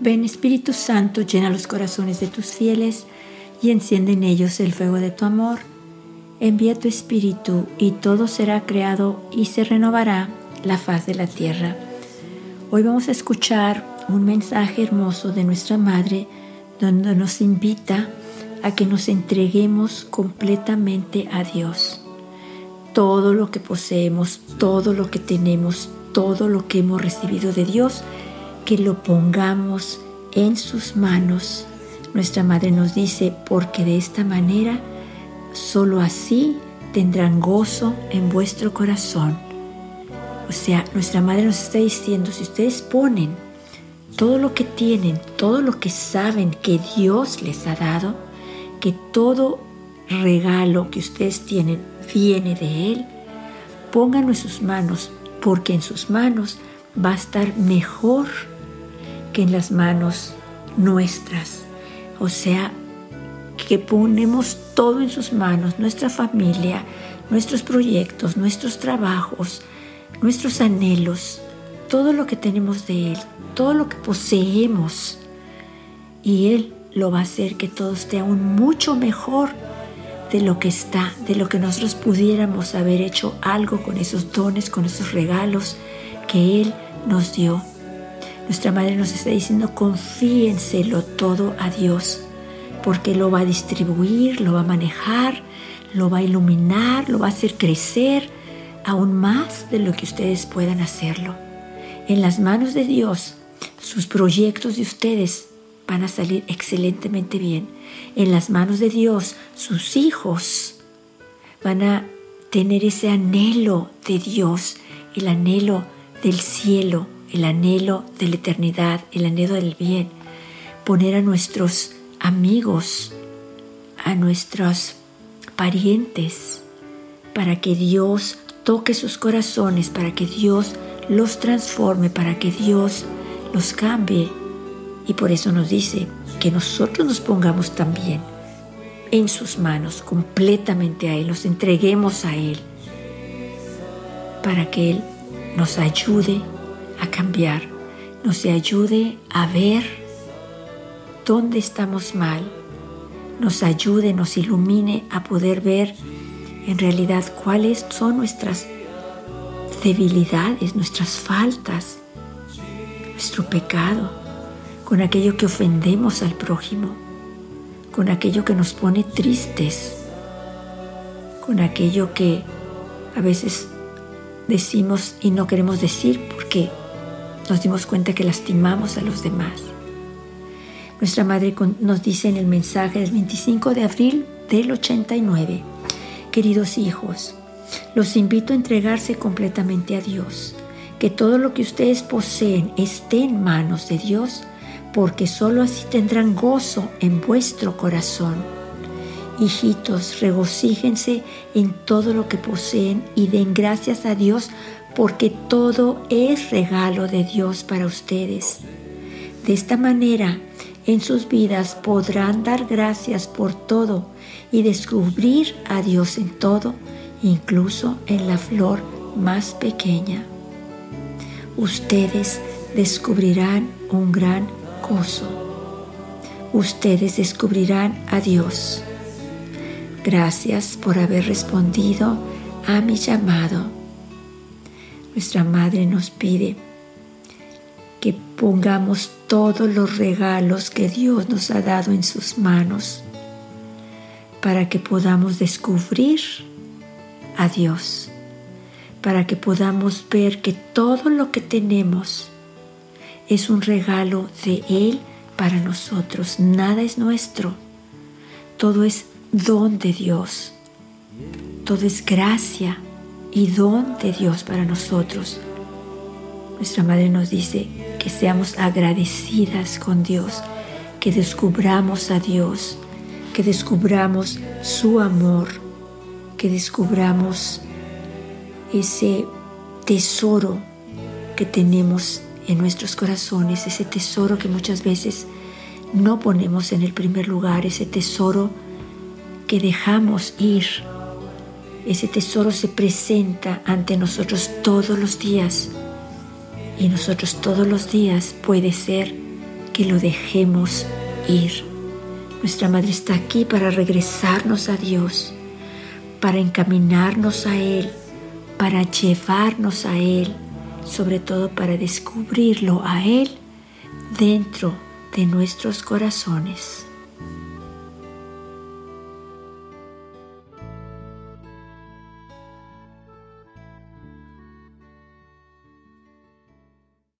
Ven Espíritu Santo, llena los corazones de tus fieles y enciende en ellos el fuego de tu amor. Envía tu Espíritu y todo será creado y se renovará la faz de la tierra. Hoy vamos a escuchar un mensaje hermoso de nuestra Madre donde nos invita a que nos entreguemos completamente a Dios. Todo lo que poseemos, todo lo que tenemos, todo lo que hemos recibido de Dios, que lo pongamos en sus manos. Nuestra Madre nos dice, porque de esta manera, solo así tendrán gozo en vuestro corazón. O sea, nuestra Madre nos está diciendo, si ustedes ponen todo lo que tienen, todo lo que saben que Dios les ha dado, que todo regalo que ustedes tienen viene de Él, pónganlo en sus manos, porque en sus manos va a estar mejor que en las manos nuestras. O sea, que ponemos todo en sus manos, nuestra familia, nuestros proyectos, nuestros trabajos, nuestros anhelos, todo lo que tenemos de Él, todo lo que poseemos. Y Él lo va a hacer que todo esté aún mucho mejor de lo que está, de lo que nosotros pudiéramos haber hecho algo con esos dones, con esos regalos que Él nos dio. Nuestra Madre nos está diciendo, confíenselo todo a Dios, porque lo va a distribuir, lo va a manejar, lo va a iluminar, lo va a hacer crecer aún más de lo que ustedes puedan hacerlo. En las manos de Dios, sus proyectos de ustedes van a salir excelentemente bien. En las manos de Dios, sus hijos van a tener ese anhelo de Dios, el anhelo del cielo, el anhelo de la eternidad, el anhelo del bien, poner a nuestros amigos, a nuestros parientes, para que Dios toque sus corazones, para que Dios los transforme, para que Dios los cambie. Y por eso nos dice que nosotros nos pongamos también en sus manos, completamente a Él, nos entreguemos a Él, para que Él nos ayude a cambiar, nos ayude a ver dónde estamos mal, nos ayude, nos ilumine a poder ver en realidad cuáles son nuestras debilidades, nuestras faltas, nuestro pecado, con aquello que ofendemos al prójimo, con aquello que nos pone tristes, con aquello que a veces decimos y no queremos decir porque nos dimos cuenta que lastimamos a los demás. Nuestra madre nos dice en el mensaje del 25 de abril del 89, queridos hijos, los invito a entregarse completamente a Dios, que todo lo que ustedes poseen esté en manos de Dios, porque sólo así tendrán gozo en vuestro corazón. Hijitos, regocíjense en todo lo que poseen y den gracias a Dios porque todo es regalo de Dios para ustedes. De esta manera, en sus vidas podrán dar gracias por todo y descubrir a Dios en todo, incluso en la flor más pequeña. Ustedes descubrirán un gran Ustedes descubrirán a Dios. Gracias por haber respondido a mi llamado nuestra Madre nos pide que pongamos todos los regalos que Dios nos ha dado en sus manos para que podamos descubrir a Dios, para que podamos ver que todo lo que tenemos es un regalo de Él para nosotros. Nada es nuestro, todo es don de Dios, todo es gracia y don de Dios para nosotros. Nuestra Madre nos dice que seamos agradecidas con Dios, que descubramos a Dios, que descubramos su amor, que descubramos ese tesoro que tenemos en nuestros corazones, ese tesoro que muchas veces no ponemos en el primer lugar, ese tesoro que dejamos ir. Ese tesoro se presenta ante nosotros todos los días. Y nosotros todos los días puede ser que lo dejemos ir. Nuestra Madre está aquí para regresarnos a Dios, para encaminarnos a Él, para llevarnos a Él, sobre todo para descubrirlo a Él dentro de nuestros corazones.